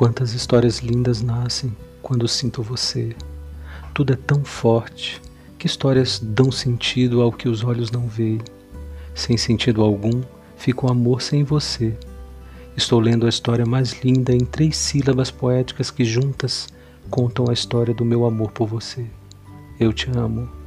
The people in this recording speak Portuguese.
Quantas histórias lindas nascem quando sinto você. Tudo é tão forte. Que histórias dão sentido ao que os olhos não veem? Sem sentido algum, fica o amor sem você. Estou lendo a história mais linda em três sílabas poéticas que juntas contam a história do meu amor por você. Eu te amo.